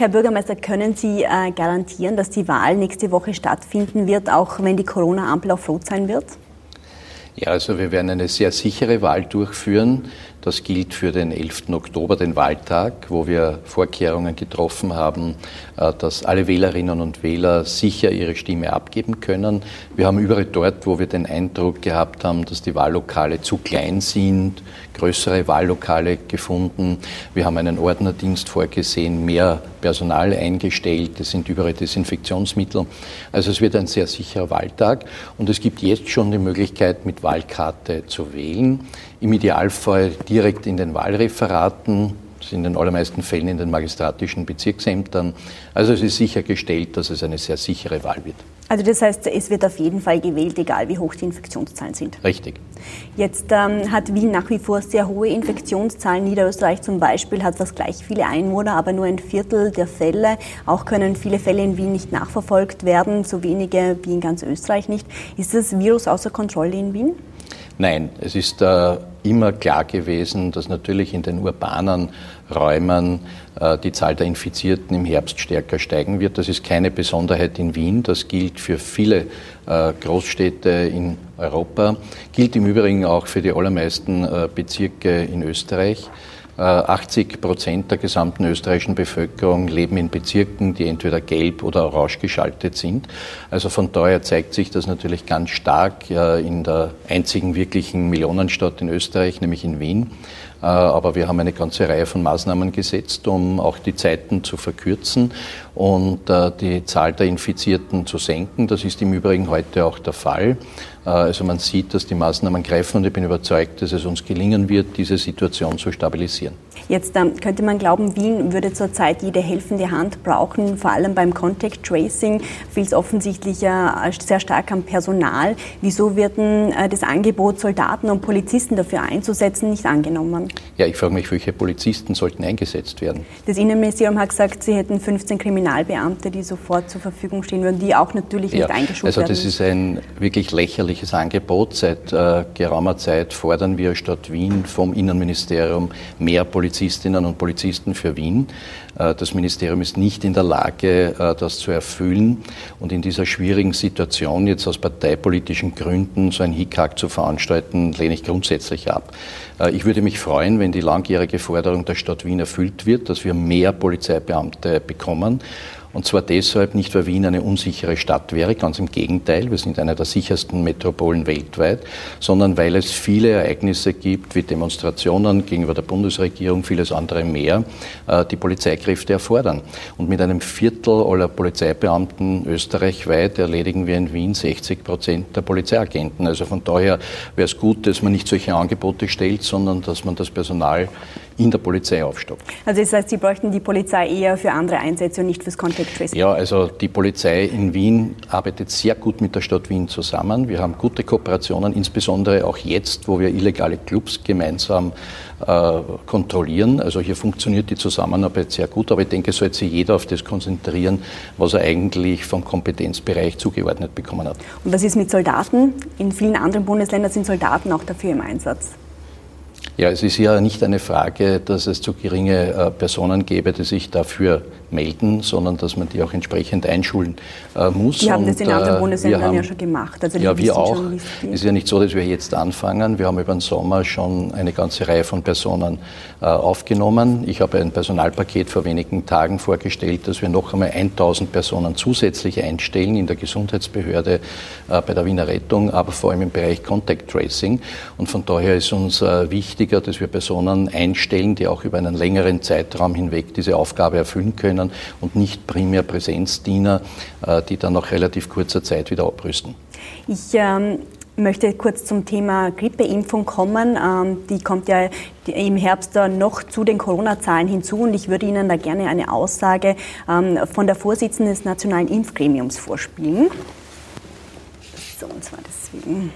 Herr Bürgermeister, können Sie äh, garantieren, dass die Wahl nächste Woche stattfinden wird, auch wenn die Corona-Ampel auf Rot sein wird? Ja, also wir werden eine sehr sichere Wahl durchführen. Das gilt für den 11. Oktober, den Wahltag, wo wir Vorkehrungen getroffen haben, äh, dass alle Wählerinnen und Wähler sicher ihre Stimme abgeben können. Wir haben überall dort, wo wir den Eindruck gehabt haben, dass die Wahllokale zu klein sind, größere Wahllokale gefunden. Wir haben einen Ordnerdienst vorgesehen, mehr Personal eingestellt. Es sind überall Desinfektionsmittel. Also es wird ein sehr sicherer Wahltag. Und es gibt jetzt schon die Möglichkeit, mit Wahlkarte zu wählen. Im Idealfall direkt in den Wahlreferaten, in den allermeisten Fällen in den magistratischen Bezirksämtern. Also es ist sichergestellt, dass es eine sehr sichere Wahl wird. Also das heißt, es wird auf jeden Fall gewählt, egal wie hoch die Infektionszahlen sind. Richtig. Jetzt ähm, hat Wien nach wie vor sehr hohe Infektionszahlen. Niederösterreich zum Beispiel hat fast gleich viele Einwohner, aber nur ein Viertel der Fälle. Auch können viele Fälle in Wien nicht nachverfolgt werden, so wenige wie in ganz Österreich nicht. Ist das Virus außer Kontrolle in Wien? Nein, es ist äh, immer klar gewesen, dass natürlich in den urbanen Räumen äh, die Zahl der Infizierten im Herbst stärker steigen wird. Das ist keine Besonderheit in Wien, das gilt für viele äh, Großstädte in Europa, gilt im Übrigen auch für die allermeisten äh, Bezirke in Österreich. 80 äh, Prozent der gesamten österreichischen Bevölkerung leben in Bezirken, die entweder gelb oder orange geschaltet sind. Also von daher zeigt sich das natürlich ganz stark in der einzigen wirklichen Millionenstadt in Österreich, nämlich in Wien. Äh, aber wir haben eine ganze Reihe von Maßnahmen gesetzt, um auch die Zeiten zu verkürzen und äh, die Zahl der Infizierten zu senken. Das ist im Übrigen heute auch der Fall. Äh, also man sieht, dass die Maßnahmen greifen und ich bin überzeugt, dass es uns gelingen wird, diese Situation zu stabilisieren. Jetzt ähm, könnte man glauben, Wien würde zurzeit jede helfende Hand brauchen, vor allem beim Contact Tracing fehlt es offensichtlich äh, sehr stark am Personal. Wieso wird äh, das Angebot, Soldaten und Polizisten dafür einzusetzen, nicht angenommen? Ja, ich frage mich, welche Polizisten sollten eingesetzt werden? Das Innenministerium hat gesagt, sie hätten 15 Kriminalbeamte, die sofort zur Verfügung stehen würden, die auch natürlich ja, nicht eingeschult also werden. Also das ist ein wirklich lächerliches Angebot. Seit äh, geraumer Zeit fordern wir Stadt Wien vom Innenministerium mehr Polizistinnen und Polizisten für Wien. Äh, das Ministerium ist nicht in der Lage, äh, das zu erfüllen. Und in dieser schwierigen Situation, jetzt aus parteipolitischen Gründen so ein Hickhack zu veranstalten, lehne ich grundsätzlich ab. Äh, ich würde mich freuen, wenn die langjährige Forderung der Stadt Wien erfüllt wird, dass wir mehr Polizeibeamte bekommen. Und zwar deshalb nicht, weil Wien eine unsichere Stadt wäre, ganz im Gegenteil, wir sind eine der sichersten Metropolen weltweit, sondern weil es viele Ereignisse gibt, wie Demonstrationen gegenüber der Bundesregierung, vieles andere mehr, äh, die Polizeikräfte erfordern. Und mit einem Viertel aller Polizeibeamten österreichweit erledigen wir in Wien 60 Prozent der Polizeiagenten. Also von daher wäre es gut, dass man nicht solche Angebote stellt, sondern dass man das Personal in der Polizei aufstockt. Also das heißt, Sie bräuchten die Polizei eher für andere Einsätze und nicht fürs Contact Tracing? Ja, also die Polizei in Wien arbeitet sehr gut mit der Stadt Wien zusammen. Wir haben gute Kooperationen, insbesondere auch jetzt, wo wir illegale Clubs gemeinsam äh, kontrollieren. Also hier funktioniert die Zusammenarbeit sehr gut, aber ich denke, es sollte sich jeder auf das konzentrieren, was er eigentlich vom Kompetenzbereich zugeordnet bekommen hat. Und was ist mit Soldaten? In vielen anderen Bundesländern sind Soldaten auch dafür im Einsatz. Ja, es ist ja nicht eine Frage, dass es zu geringe äh, Personen gäbe, die sich dafür melden, sondern dass man die auch entsprechend einschulen äh, muss. Die haben das in anderen äh, Bundesländern haben, ja schon gemacht. Also ja, wir auch. Es ist ja nicht so, dass wir jetzt anfangen. Wir haben über den Sommer schon eine ganze Reihe von Personen äh, aufgenommen. Ich habe ein Personalpaket vor wenigen Tagen vorgestellt, dass wir noch einmal 1000 Personen zusätzlich einstellen in der Gesundheitsbehörde äh, bei der Wiener Rettung, aber vor allem im Bereich Contact Tracing. Und von daher ist uns äh, wichtiger, dass wir Personen einstellen, die auch über einen längeren Zeitraum hinweg diese Aufgabe erfüllen können können und nicht primär Präsenzdiener, äh, die dann nach relativ kurzer Zeit wieder abrüsten. Ich ähm möchte kurz zum Thema Grippeimpfung kommen. Ähm, die kommt ja im Herbst noch zu den Corona-Zahlen hinzu und ich würde Ihnen da gerne eine Aussage ähm, von der Vorsitzenden des Nationalen Impfgremiums vorspielen. So, und zwar deswegen.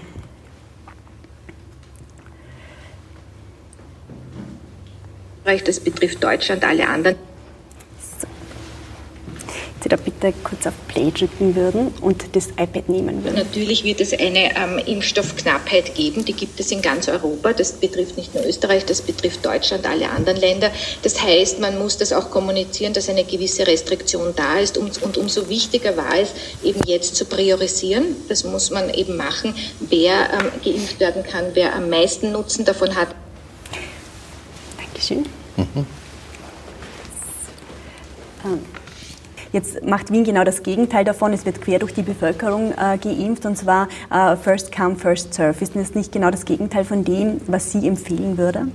Das betrifft Deutschland, alle anderen. Da bitte kurz auf Play drücken würden und das iPad nehmen würden. Natürlich wird es eine ähm, Impfstoffknappheit geben, die gibt es in ganz Europa. Das betrifft nicht nur Österreich, das betrifft Deutschland, alle anderen Länder. Das heißt, man muss das auch kommunizieren, dass eine gewisse Restriktion da ist und, und umso wichtiger war es, eben jetzt zu priorisieren. Das muss man eben machen, wer ähm, geimpft werden kann, wer am meisten Nutzen davon hat. Dankeschön. Mhm. Jetzt macht Wien genau das Gegenteil davon. Es wird quer durch die Bevölkerung äh, geimpft und zwar äh, First Come, First Serve. Ist das nicht genau das Gegenteil von dem, was Sie empfehlen würde?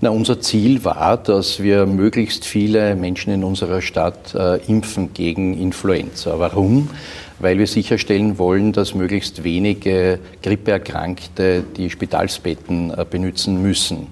Na, unser Ziel war, dass wir möglichst viele Menschen in unserer Stadt äh, impfen gegen Influenza. Warum? weil wir sicherstellen wollen, dass möglichst wenige Grippeerkrankte die Spitalsbetten äh, benutzen müssen.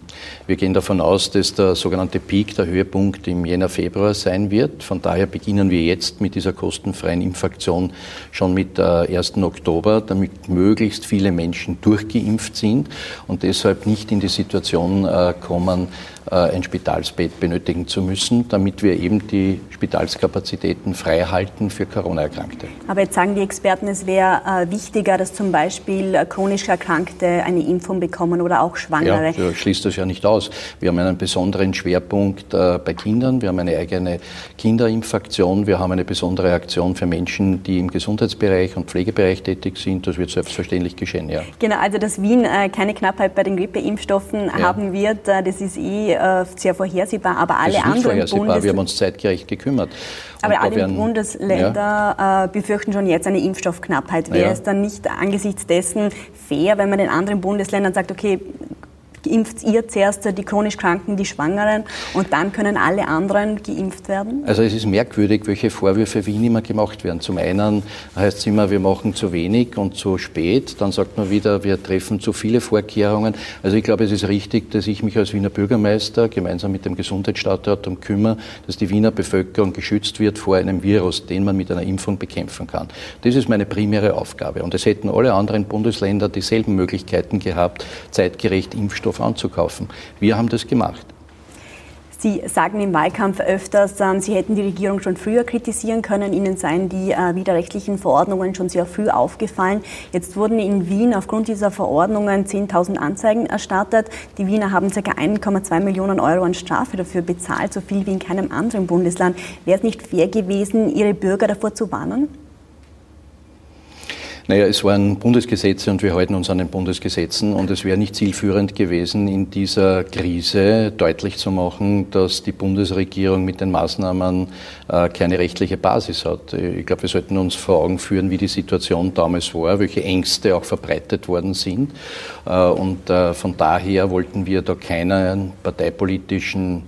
Wir gehen davon aus, dass der sogenannte Peak, der Höhepunkt im Jänner, Februar sein wird. Von daher beginnen wir jetzt mit dieser kostenfreien Impfaktion schon mit 1. Äh, Oktober, damit möglichst viele Menschen durchgeimpft sind und deshalb nicht in die Situation äh, kommen, ein Spitalsbett benötigen zu müssen, damit wir eben die Spitalskapazitäten frei halten für Corona-Erkrankte. Aber jetzt sagen die Experten, es wäre äh, wichtiger, dass zum Beispiel äh, chronisch Erkrankte eine Impfung bekommen oder auch Schwangere. Ja, schließt das ja nicht aus. Wir haben einen besonderen Schwerpunkt äh, bei Kindern. Wir haben eine eigene Kinderimpfaktion. Wir haben eine besondere Aktion für Menschen, die im Gesundheitsbereich und Pflegebereich tätig sind. Das wird selbstverständlich geschehen, ja. Genau, also dass Wien äh, keine Knappheit bei den Grippeimpfstoffen ja. haben wird, äh, das ist eh äh, sehr vorhersehbar. Aber alle anderen Bundes Wir haben uns zeitgerecht gekümmert. Aber alle werden, Bundesländer ja. äh, befürchten schon jetzt eine Impfstoffknappheit. Wäre ja. es dann nicht angesichts dessen fair, wenn man den anderen Bundesländern sagt, okay, impft ihr zuerst die chronisch Kranken, die Schwangeren und dann können alle anderen geimpft werden? Also es ist merkwürdig, welche Vorwürfe Wien immer gemacht werden. Zum einen heißt es immer, wir machen zu wenig und zu spät. Dann sagt man wieder, wir treffen zu viele Vorkehrungen. Also ich glaube, es ist richtig, dass ich mich als Wiener Bürgermeister gemeinsam mit dem Gesundheitsstadtrat darum kümmere, dass die Wiener Bevölkerung geschützt wird vor einem Virus, den man mit einer Impfung bekämpfen kann. Das ist meine primäre Aufgabe. Und es hätten alle anderen Bundesländer dieselben Möglichkeiten gehabt, zeitgerecht Impfstoff Impfstoff anzukaufen. Wir haben das gemacht. Sie sagen im Wahlkampf öfters, ähm, Sie hätten die Regierung schon früher kritisieren können. Ihnen seien die äh, widerrechtlichen Verordnungen schon sehr früh aufgefallen. Jetzt wurden in Wien aufgrund dieser Verordnungen 10.000 Anzeigen erstattet. Die Wiener haben ca. 1,2 Millionen Euro an Strafe dafür bezahlt, so viel wie in keinem anderen Bundesland. Wäre es nicht fair gewesen, Ihre Bürger davor zu warnen? Naja, es waren Bundesgesetze und wir halten uns an den Bundesgesetzen und es wäre nicht zielführend gewesen, in dieser Krise deutlich zu machen, dass die Bundesregierung mit den Maßnahmen äh, keine rechtliche Basis hat. Ich glaube, wir sollten uns vor Augen führen, wie die Situation damals war, welche Ängste auch verbreitet worden sind. Äh, und äh, von daher wollten wir da keinen parteipolitischen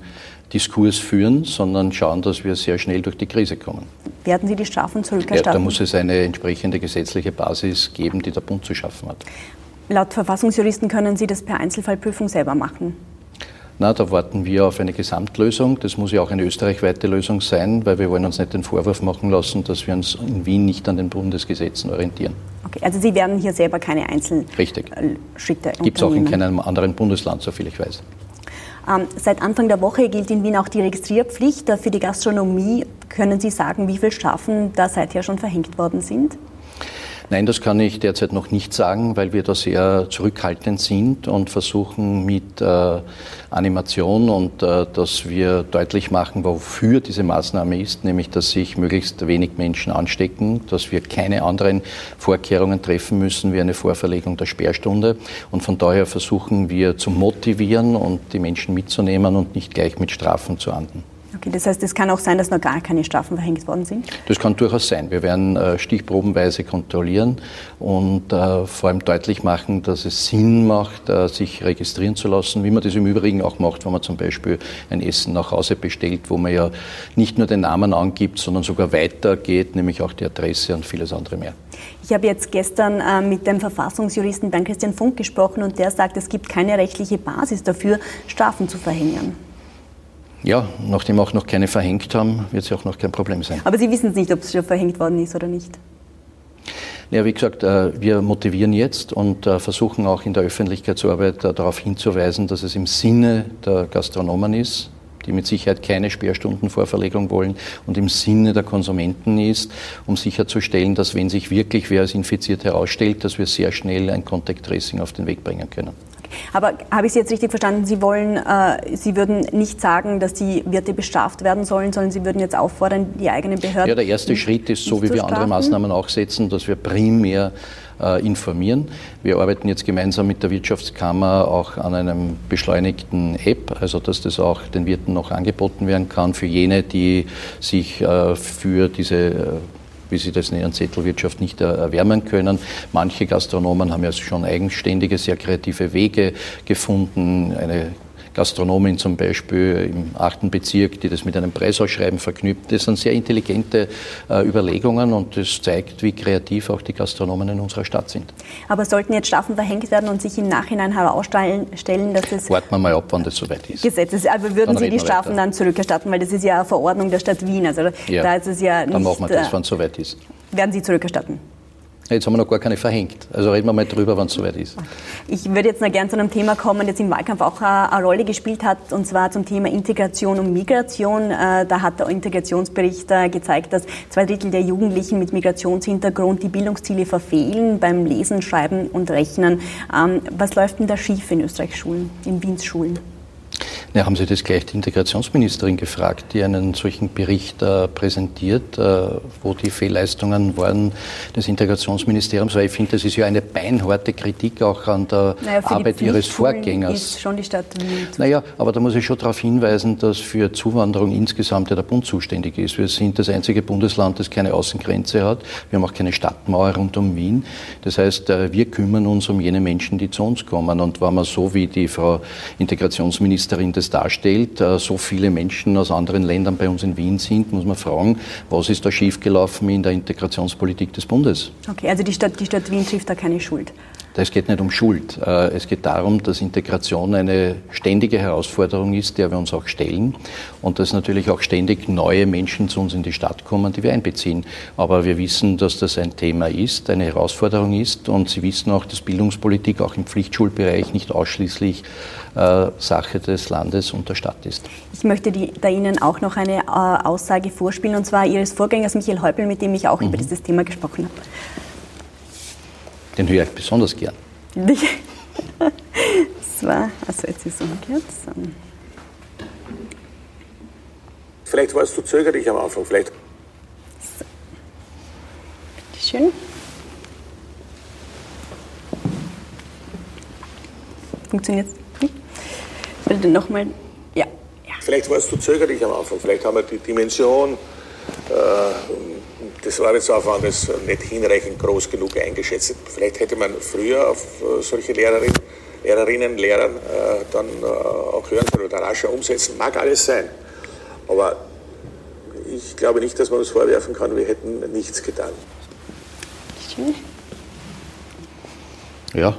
Diskurs führen, sondern schauen, dass wir sehr schnell durch die Krise kommen. Werden Sie die Strafen zurückerstatten? Ja, da muss es eine entsprechende gesetzliche Basis geben, die der Bund zu schaffen hat. Laut Verfassungsjuristen können Sie das per Einzelfallprüfung selber machen. Na, da warten wir auf eine Gesamtlösung. Das muss ja auch eine österreichweite Lösung sein, weil wir wollen uns nicht den Vorwurf machen lassen, dass wir uns in Wien nicht an den Bundesgesetzen orientieren. Okay, also Sie werden hier selber keine Einzelschritte Richtig. Gibt es auch in keinem anderen Bundesland, soviel ich weiß. Ähm, seit Anfang der Woche gilt in Wien auch die Registrierpflicht für die Gastronomie. Können Sie sagen, wie viele Strafen da seither schon verhängt worden sind? Nein, das kann ich derzeit noch nicht sagen, weil wir da sehr zurückhaltend sind und versuchen mit äh, Animation und äh, dass wir deutlich machen, wofür diese Maßnahme ist, nämlich dass sich möglichst wenig Menschen anstecken, dass wir keine anderen Vorkehrungen treffen müssen wie eine Vorverlegung der Sperrstunde. Und von daher versuchen wir zu motivieren und die Menschen mitzunehmen und nicht gleich mit Strafen zu ahnden. Okay, das heißt, es kann auch sein, dass noch gar keine Strafen verhängt worden sind? Das kann durchaus sein. Wir werden äh, stichprobenweise kontrollieren und äh, vor allem deutlich machen, dass es Sinn macht, äh, sich registrieren zu lassen, wie man das im Übrigen auch macht, wenn man zum Beispiel ein Essen nach Hause bestellt, wo man ja nicht nur den Namen angibt, sondern sogar weitergeht, nämlich auch die Adresse und vieles andere mehr. Ich habe jetzt gestern mit dem Verfassungsjuristen Bernd Christian Funk gesprochen und der sagt, es gibt keine rechtliche Basis dafür, Strafen zu verhängen. Ja, nachdem auch noch keine verhängt haben, wird es ja auch noch kein Problem sein. Aber Sie wissen es nicht, ob es schon verhängt worden ist oder nicht? Ja, wie gesagt, äh, wir motivieren jetzt und äh, versuchen auch in der Öffentlichkeitsarbeit äh, darauf hinzuweisen, dass es im Sinne der Gastronomen ist, die mit Sicherheit keine Sperrstundenvorverlegung wollen und im Sinne der Konsumenten ist, um sicherzustellen, dass wenn sich wirklich wer als infiziert herausstellt, dass wir sehr schnell ein Contact Tracing auf den Weg bringen können. Aber habe ich Sie jetzt richtig verstanden? Sie wollen, äh, Sie würden nicht sagen, dass die Wirte bestraft werden sollen, sondern Sie würden jetzt auffordern, die eigenen Behörden. Ja, der erste Schritt ist, so wie wir andere Maßnahmen auch setzen, dass wir primär informieren. Wir arbeiten jetzt gemeinsam mit der Wirtschaftskammer auch an einem beschleunigten App, also dass das auch den Wirten noch angeboten werden kann für jene, die sich äh, für diese äh, wie sie das nennen, Zettelwirtschaft nicht erwärmen können. Manche Gastronomen haben ja schon eigenständige, sehr kreative Wege gefunden, eine Gastronomin zum Beispiel im achten Bezirk, die das mit einem Preisausschreiben verknüpft. Das sind sehr intelligente äh, Überlegungen und das zeigt, wie kreativ auch die Gastronomen in unserer Stadt sind. Aber sollten jetzt Strafen verhängt werden und sich im Nachhinein herausstellen, dass es. Warten wir mal ab, wann das soweit ist. Gesetz ist. Aber würden dann Sie die Strafen weiter. dann zurückerstatten? Weil das ist ja eine Verordnung der Stadt Wien. Also ja, da ist es ja nicht. Dann machen wir das, wann es soweit ist. Werden Sie zurückerstatten? Jetzt haben wir noch gar keine verhängt. Also reden wir mal drüber, wenn es soweit ist. Ich würde jetzt noch gerne zu einem Thema kommen, das im Wahlkampf auch eine Rolle gespielt hat, und zwar zum Thema Integration und Migration. Äh, da hat der Integrationsbericht äh, gezeigt, dass zwei Drittel der Jugendlichen mit Migrationshintergrund die Bildungsziele verfehlen beim Lesen, Schreiben und Rechnen. Ähm, was läuft denn da schief in Österreichs Schulen, in Wiens Schulen? Ja, haben Sie das gleich die Integrationsministerin gefragt, die einen solchen Bericht äh, präsentiert, äh, wo die Fehlleistungen waren des Integrationsministeriums? Weil ich finde, das ist ja eine beinharte Kritik auch an der naja, Arbeit Ihres Vorgängers. Ist schon die Stadt Wien. Naja, aber da muss ich schon darauf hinweisen, dass für Zuwanderung insgesamt ja der Bund zuständig ist. Wir sind das einzige Bundesland, das keine Außengrenze hat. Wir haben auch keine Stadtmauer rund um Wien. Das heißt, äh, wir kümmern uns um jene Menschen, die zu uns kommen. Und wenn man so wie die Frau Integrationsministerin das darstellt, äh, so viele Menschen aus anderen Ländern bei uns in Wien sind, muss man fragen, was ist da schiefgelaufen in der Integrationspolitik des Bundes? Okay, also die Stadt, die Stadt Wien trifft da keine Schuld. Es geht nicht um Schuld. Äh, es geht darum, dass Integration eine ständige Herausforderung ist, der wir uns auch stellen und dass natürlich auch ständig neue Menschen zu uns in die Stadt kommen, die wir einbeziehen. Aber wir wissen, dass das ein Thema ist, eine Herausforderung ist und Sie wissen auch, dass Bildungspolitik auch im Pflichtschulbereich nicht ausschließlich äh, Sache des Landes und der Stadt ist. Ich möchte die, da Ihnen auch noch eine äh, Aussage vorspielen, und zwar Ihres Vorgängers Michael Häupl, mit dem ich auch mhm. über dieses Thema gesprochen habe. Den höre ich besonders gern. das war, also jetzt ist es umgekehrt. So. Vielleicht warst du zögerlich am Anfang, vielleicht. So. Bitteschön. Funktioniert es nicht? Bitte nochmal. Ja. ja. Vielleicht warst du zögerlich am Anfang, vielleicht haben wir die Dimension äh, des Arbeitsaufwandes nicht hinreichend groß genug eingeschätzt. Vielleicht hätte man früher auf äh, solche Lehrerinnen, Lehrerinnen, Lehrern äh, dann äh, auch hören können oder rascher umsetzen. Mag alles sein. Aber ich glaube nicht, dass man uns vorwerfen kann, wir hätten nichts getan. Ja,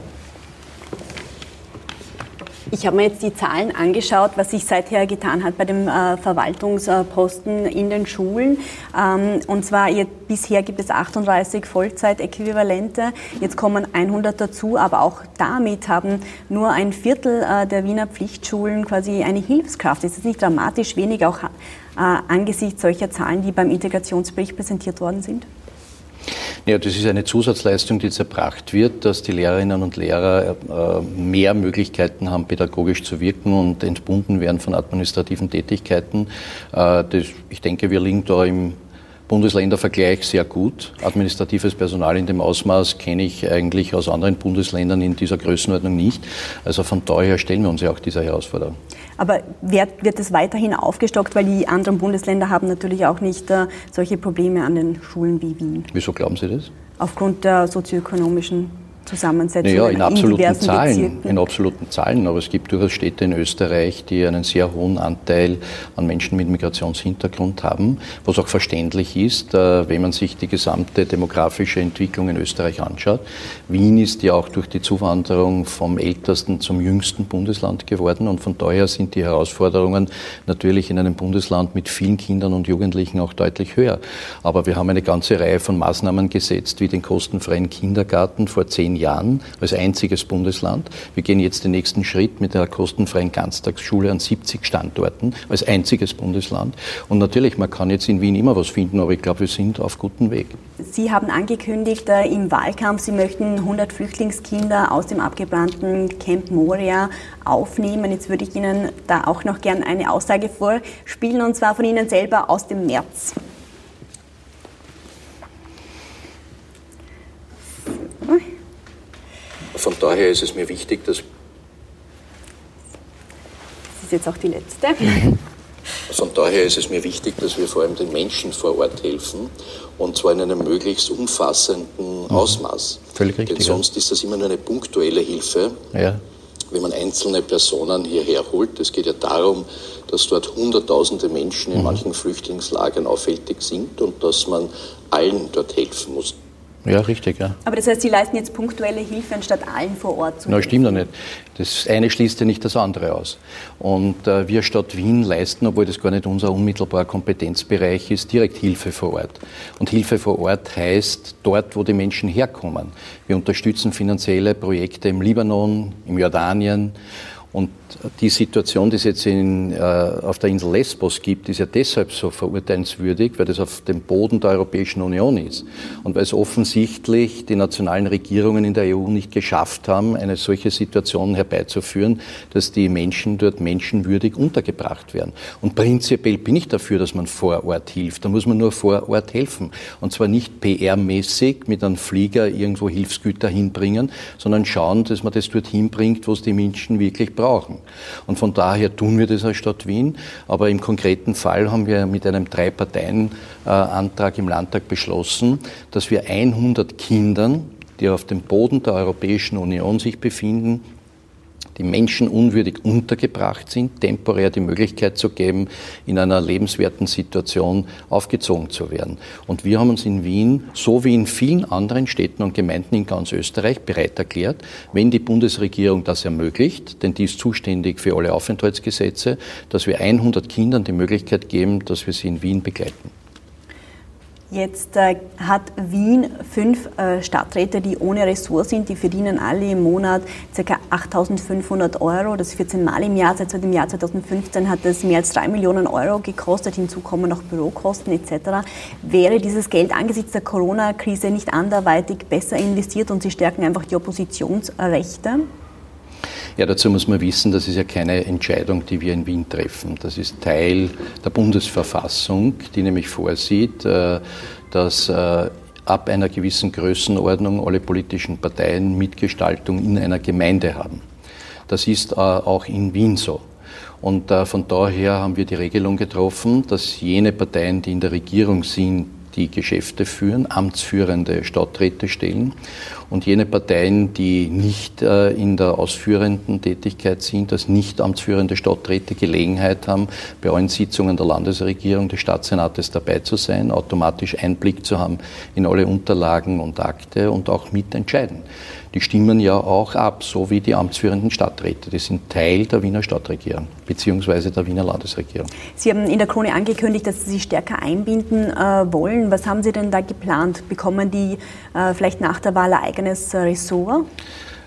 ich habe mir jetzt die Zahlen angeschaut, was sich seither getan hat bei dem äh, Verwaltungsposten in den Schulen. Ähm, und zwar jetzt, bisher gibt es 38 Vollzeitäquivalente. Jetzt kommen 100 dazu, aber auch damit haben nur ein Viertel äh, der Wiener Pflichtschulen quasi eine Hilfskraft. Das ist nicht dramatisch wenig, auch äh, angesichts solcher Zahlen, die beim Integrationsbericht präsentiert worden sind. Ja, das ist eine Zusatzleistung, die zerbracht wird, dass die Lehrerinnen und Lehrer äh, mehr Möglichkeiten haben, pädagogisch zu wirken und entbunden werden von administrativen Tätigkeiten. Äh, das, ich denke, wir liegen da im Bundesländervergleich sehr gut. Administratives Personal in dem Ausmaß kenne ich eigentlich aus anderen Bundesländern in dieser Größenordnung nicht. Also von daher stellen wir uns ja auch dieser Herausforderung. Aber wird, wird es weiterhin aufgestockt, weil die anderen Bundesländer haben natürlich auch nicht äh, solche Probleme an den Schulen wie Wien? Wieso glauben Sie das? Aufgrund der sozioökonomischen Zusammensetzung naja, in absoluten in Zahlen, Bezirken. in absoluten Zahlen, aber es gibt durchaus Städte in Österreich, die einen sehr hohen Anteil an Menschen mit Migrationshintergrund haben, was auch verständlich ist, äh, wenn man sich die gesamte demografische Entwicklung in Österreich anschaut. Wien ist ja auch durch die Zuwanderung vom ältesten zum jüngsten Bundesland geworden und von daher sind die Herausforderungen natürlich in einem Bundesland mit vielen Kindern und Jugendlichen auch deutlich höher. Aber wir haben eine ganze Reihe von Maßnahmen gesetzt, wie den kostenfreien Kindergarten vor zehn Jahren als einziges Bundesland. Wir gehen jetzt den nächsten Schritt mit der kostenfreien Ganztagsschule an 70 Standorten als einziges Bundesland. Und natürlich, man kann jetzt in Wien immer was finden, aber ich glaube, wir sind auf gutem Weg. Sie haben angekündigt äh, im Wahlkampf, Sie möchten 100 Flüchtlingskinder aus dem abgebrannten Camp Moria aufnehmen. Jetzt würde ich Ihnen da auch noch gern eine Aussage vorspielen, und zwar von Ihnen selber aus dem März. Von daher ist es mir wichtig, dass. Das ist jetzt auch die letzte. Von daher ist es mir wichtig, dass wir vor allem den Menschen vor Ort helfen und zwar in einem möglichst umfassenden mhm. Ausmaß. Völlig richtig. Denn sonst ist das immer nur eine punktuelle Hilfe. Ja. Wenn man einzelne Personen hierher holt, es geht ja darum, dass dort Hunderttausende Menschen in mhm. manchen Flüchtlingslagern auffällig sind und dass man allen dort helfen muss. Ja, richtig, ja. Aber das heißt, Sie leisten jetzt punktuelle Hilfe, anstatt allen vor Ort zu Na, stimmt doch nicht. Das eine schließt ja nicht das andere aus. Und äh, wir Stadt Wien leisten, obwohl das gar nicht unser unmittelbarer Kompetenzbereich ist, direkt Hilfe vor Ort. Und Hilfe vor Ort heißt dort, wo die Menschen herkommen. Wir unterstützen finanzielle Projekte im Libanon, im Jordanien und die Situation, die es jetzt in, äh, auf der Insel Lesbos gibt, ist ja deshalb so verurteilenswürdig, weil das auf dem Boden der Europäischen Union ist. Und weil es offensichtlich die nationalen Regierungen in der EU nicht geschafft haben, eine solche Situation herbeizuführen, dass die Menschen dort menschenwürdig untergebracht werden. Und prinzipiell bin ich dafür, dass man vor Ort hilft. Da muss man nur vor Ort helfen. Und zwar nicht PR-mäßig mit einem Flieger irgendwo Hilfsgüter hinbringen, sondern schauen, dass man das dort hinbringt, wo es die Menschen wirklich brauchen. Und von daher tun wir das als Stadt Wien. Aber im konkreten Fall haben wir mit einem Drei-Parteien-Antrag im Landtag beschlossen, dass wir 100 Kindern, die auf dem Boden der Europäischen Union sich befinden, die Menschen unwürdig untergebracht sind, temporär die Möglichkeit zu geben, in einer lebenswerten Situation aufgezogen zu werden. Und wir haben uns in Wien, so wie in vielen anderen Städten und Gemeinden in ganz Österreich, bereit erklärt, wenn die Bundesregierung das ermöglicht, denn die ist zuständig für alle Aufenthaltsgesetze, dass wir 100 Kindern die Möglichkeit geben, dass wir sie in Wien begleiten. Jetzt äh, hat Wien fünf äh, Stadträte, die ohne Ressort sind. Die verdienen alle im Monat ca. 8.500 Euro. Das 14 Mal im Jahr. Seit dem Jahr 2015 hat das mehr als 3 Millionen Euro gekostet. Hinzu kommen noch Bürokosten etc. Wäre dieses Geld angesichts der Corona-Krise nicht anderweitig besser investiert und sie stärken einfach die Oppositionsrechte? Ja, dazu muss man wissen, das ist ja keine Entscheidung, die wir in Wien treffen. Das ist Teil der Bundesverfassung, die nämlich vorsieht, äh, dass äh, ab einer gewissen Größenordnung alle politischen Parteien Mitgestaltung in einer Gemeinde haben. Das ist äh, auch in Wien so. Und von daher haben wir die Regelung getroffen, dass jene Parteien, die in der Regierung sind, die Geschäfte führen, amtsführende Stadträte stellen und jene Parteien, die nicht äh, in der ausführenden Tätigkeit sind, als nicht amtsführende Stadträte Gelegenheit haben, bei allen Sitzungen der Landesregierung, des Staatssenates dabei zu sein, automatisch Einblick zu haben in alle Unterlagen und Akte und auch mitentscheiden die stimmen ja auch ab, so wie die amtsführenden Stadträte. Die sind Teil der Wiener Stadtregierung bzw. der Wiener Landesregierung. Sie haben in der Krone angekündigt, dass Sie sich stärker einbinden äh, wollen. Was haben Sie denn da geplant? Bekommen die äh, vielleicht nach der Wahl ein eigenes Ressort?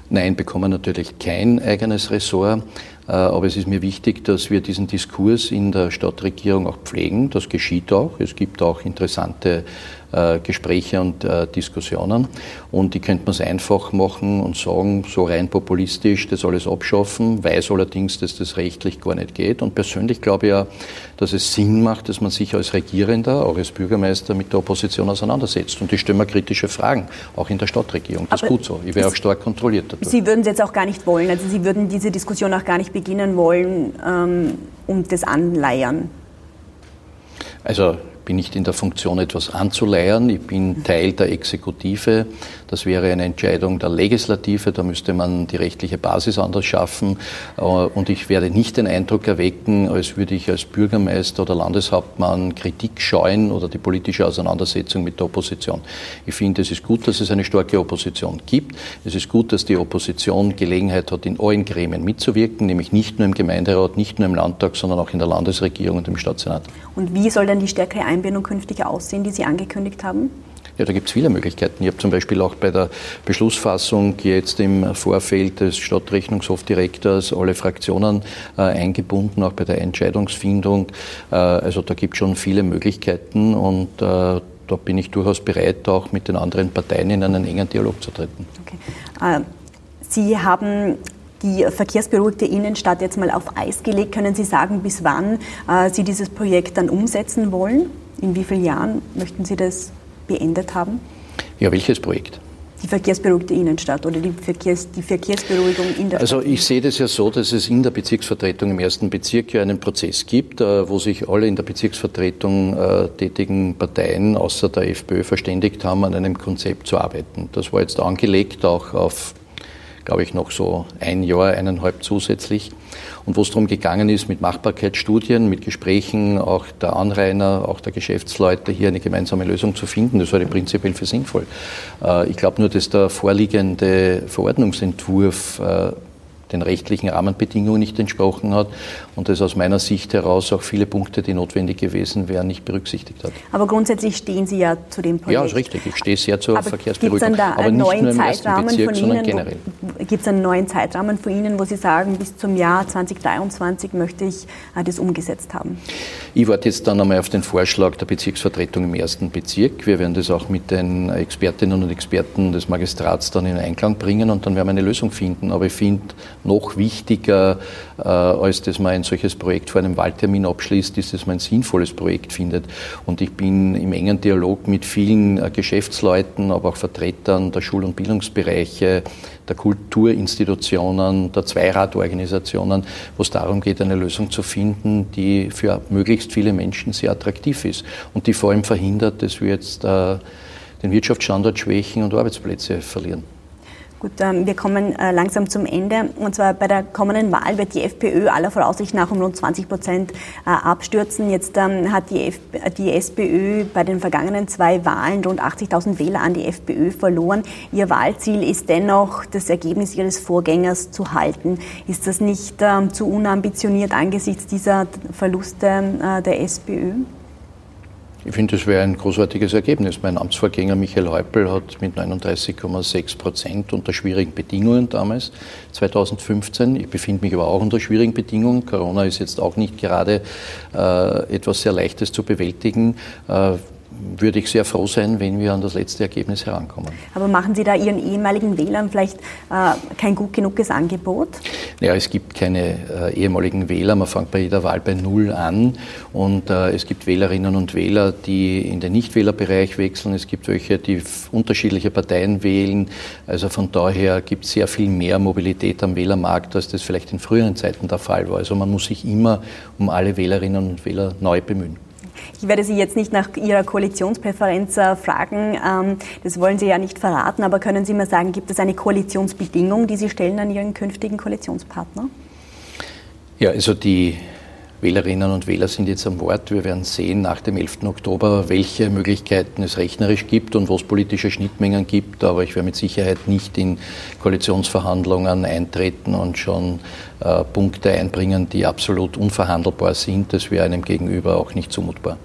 Nein, bekommen natürlich kein eigenes Ressort. Äh, aber es ist mir wichtig, dass wir diesen Diskurs in der Stadtregierung auch pflegen. Das geschieht auch. Es gibt auch interessante äh, Gespräche und äh, Diskussionen. Und die könnte man es einfach machen und sagen, so rein populistisch das alles abschaffen, weiß allerdings, dass das rechtlich gar nicht geht. Und persönlich glaube ich ja, dass es Sinn macht, dass man sich als Regierender, auch als Bürgermeister mit der Opposition auseinandersetzt. Und ich stelle mir kritische Fragen, auch in der Stadtregierung. Das Aber ist gut so. Ich wäre auch stark kontrolliert dadurch. Sie würden es jetzt auch gar nicht wollen. Also Sie würden diese Diskussion auch gar nicht beginnen wollen ähm, um das Anleiern. Also bin nicht in der Funktion, etwas anzuleiern. Ich bin Teil der Exekutive. Das wäre eine Entscheidung der Legislative. Da müsste man die rechtliche Basis anders schaffen. Äh, und ich werde nicht den Eindruck erwecken, als würde ich als Bürgermeister oder Landeshauptmann Kritik scheuen oder die politische Auseinandersetzung mit der Opposition. Ich finde, es ist gut, dass es eine starke Opposition gibt. Es ist gut, dass die Opposition Gelegenheit hat, in allen Gremien mitzuwirken, nämlich nicht nur im Gemeinderat, nicht nur im Landtag, sondern auch in der Landesregierung und im Staatssenat. Und wie soll denn die stärkere Einbindung künftig aussehen, die Sie angekündigt haben? Ja, da gibt es viele Möglichkeiten. Ich habe zum Beispiel auch bei der Beschlussfassung jetzt im Vorfeld des Stadtrechnungshofdirektors alle Fraktionen äh, eingebunden, auch bei der Entscheidungsfindung. Äh, also da gibt es schon viele Möglichkeiten und äh, da bin ich durchaus bereit, auch mit den anderen Parteien in einen engen Dialog zu treten. Okay. Äh, Sie haben die verkehrsberuhigte Innenstadt jetzt mal auf Eis gelegt. Können Sie sagen, bis wann äh, Sie dieses Projekt dann umsetzen wollen? In wie vielen Jahren möchten Sie das beendet haben? Ja, welches Projekt? Die verkehrsberuhigte Innenstadt oder die, Verkehrs-, die Verkehrsberuhigung in der also Stadt? Also ich sehe das ja so, dass es in der Bezirksvertretung im ersten Bezirk ja einen Prozess gibt, äh, wo sich alle in der Bezirksvertretung äh, tätigen Parteien außer der FPÖ verständigt haben, an einem Konzept zu arbeiten. Das war jetzt angelegt auch auf glaube ich, noch so ein Jahr, eineinhalb zusätzlich. Und wo es darum gegangen ist, mit Machbarkeitsstudien, mit Gesprächen auch der Anrainer, auch der Geschäftsleute hier eine gemeinsame Lösung zu finden, das halte ich prinzipiell für sinnvoll. Äh, ich glaube nur, dass der vorliegende Verordnungsentwurf äh, den rechtlichen Rahmenbedingungen nicht entsprochen hat und das aus meiner Sicht heraus auch viele Punkte, die notwendig gewesen wären, nicht berücksichtigt hat. Aber grundsätzlich stehen Sie ja zu dem Projekt. Ja, ist richtig. Ich stehe sehr zur Aber Verkehrsberuhigung. Da aber nicht nur im Zeitrahmen Bezirk, von sondern Ihnen, generell. Gibt es einen neuen Zeitrahmen von Ihnen, wo Sie sagen, bis zum Jahr 2023 möchte ich äh, das umgesetzt haben? Ich warte jetzt dann einmal auf den Vorschlag der Bezirksvertretung im ersten Bezirk. Wir werden das auch mit den Expertinnen und Experten des Magistrats dann in Einklang bringen und dann werden wir eine Lösung finden. Aber ich finde noch wichtiger, äh, als dass man ein solches Projekt vor einem Wahltermin abschließt, ist, dass man ein sinnvolles Projekt findet. Und ich bin im engen Dialog mit vielen äh, Geschäftsleuten, aber auch Vertretern der Schul- und Bildungsbereiche, der Kulturinstitutionen, der Zweiradorganisationen, wo es darum geht, eine Lösung zu finden, die für möglichst viele Menschen sehr attraktiv ist und die vor allem verhindert, dass wir jetzt äh, den Wirtschaftsstandort schwächen und Arbeitsplätze verlieren. Gut, ähm, wir kommen äh, langsam zum Ende. Und zwar bei der kommenden Wahl wird die FPÖ aller Voraussicht nach um rund 20 Prozent äh, abstürzen. Jetzt ähm, hat die, F die SPÖ bei den vergangenen zwei Wahlen rund 80.000 Wähler an die FPÖ verloren. Ihr Wahlziel ist dennoch, das Ergebnis ihres Vorgängers zu halten. Ist das nicht ähm, zu unambitioniert angesichts dieser Verluste äh, der SPÖ? Ich finde, das wäre ein großartiges Ergebnis. Mein Amtsvorgänger Michael Häupl hat mit 39,6 Prozent unter schwierigen Bedingungen damals, 2015. Ich befinde mich aber auch unter schwierigen Bedingungen. Corona ist jetzt auch nicht gerade äh, etwas sehr Leichtes zu bewältigen. Äh, würde ich sehr froh sein, wenn wir an das letzte Ergebnis herankommen. Aber machen Sie da Ihren ehemaligen Wählern vielleicht äh, kein gut genuges Angebot? Ja, es gibt keine äh, ehemaligen Wähler. Man fängt bei jeder Wahl bei Null an. Und äh, es gibt Wählerinnen und Wähler, die in den Nichtwählerbereich wechseln. Es gibt welche, die unterschiedliche Parteien wählen. Also von daher gibt es sehr viel mehr Mobilität am Wählermarkt, als das vielleicht in früheren Zeiten der Fall war. Also man muss sich immer um alle Wählerinnen und Wähler neu bemühen. Ich werde Sie jetzt nicht nach Ihrer Koalitionspräferenz äh, fragen. Ähm, das wollen Sie ja nicht verraten. Aber können Sie mir sagen, gibt es eine Koalitionsbedingung, die Sie stellen an Ihren künftigen Koalitionspartner? Ja, also die Wählerinnen und Wähler sind jetzt am Wort. Wir werden sehen nach dem 11. Oktober, welche Möglichkeiten es rechnerisch gibt und wo es politische Schnittmengen gibt. Aber ich werde mit Sicherheit nicht in Koalitionsverhandlungen eintreten und schon äh, Punkte einbringen, die absolut unverhandelbar sind. Das wäre einem gegenüber auch nicht zumutbar.